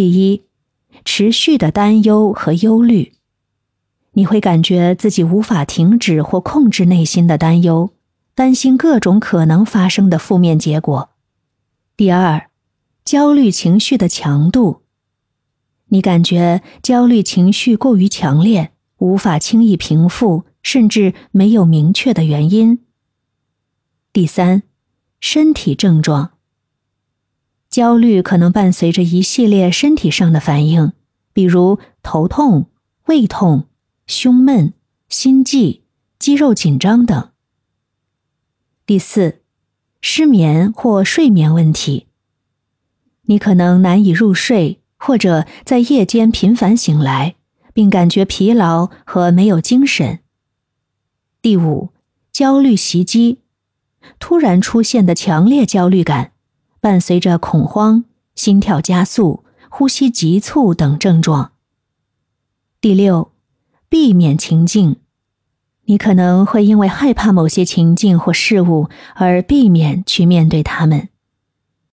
第一，持续的担忧和忧虑，你会感觉自己无法停止或控制内心的担忧，担心各种可能发生的负面结果。第二，焦虑情绪的强度，你感觉焦虑情绪过于强烈，无法轻易平复，甚至没有明确的原因。第三，身体症状。焦虑可能伴随着一系列身体上的反应，比如头痛、胃痛、胸闷、心悸、肌肉紧张等。第四，失眠或睡眠问题。你可能难以入睡，或者在夜间频繁醒来，并感觉疲劳和没有精神。第五，焦虑袭击，突然出现的强烈焦虑感。伴随着恐慌、心跳加速、呼吸急促等症状。第六，避免情境，你可能会因为害怕某些情境或事物而避免去面对他们。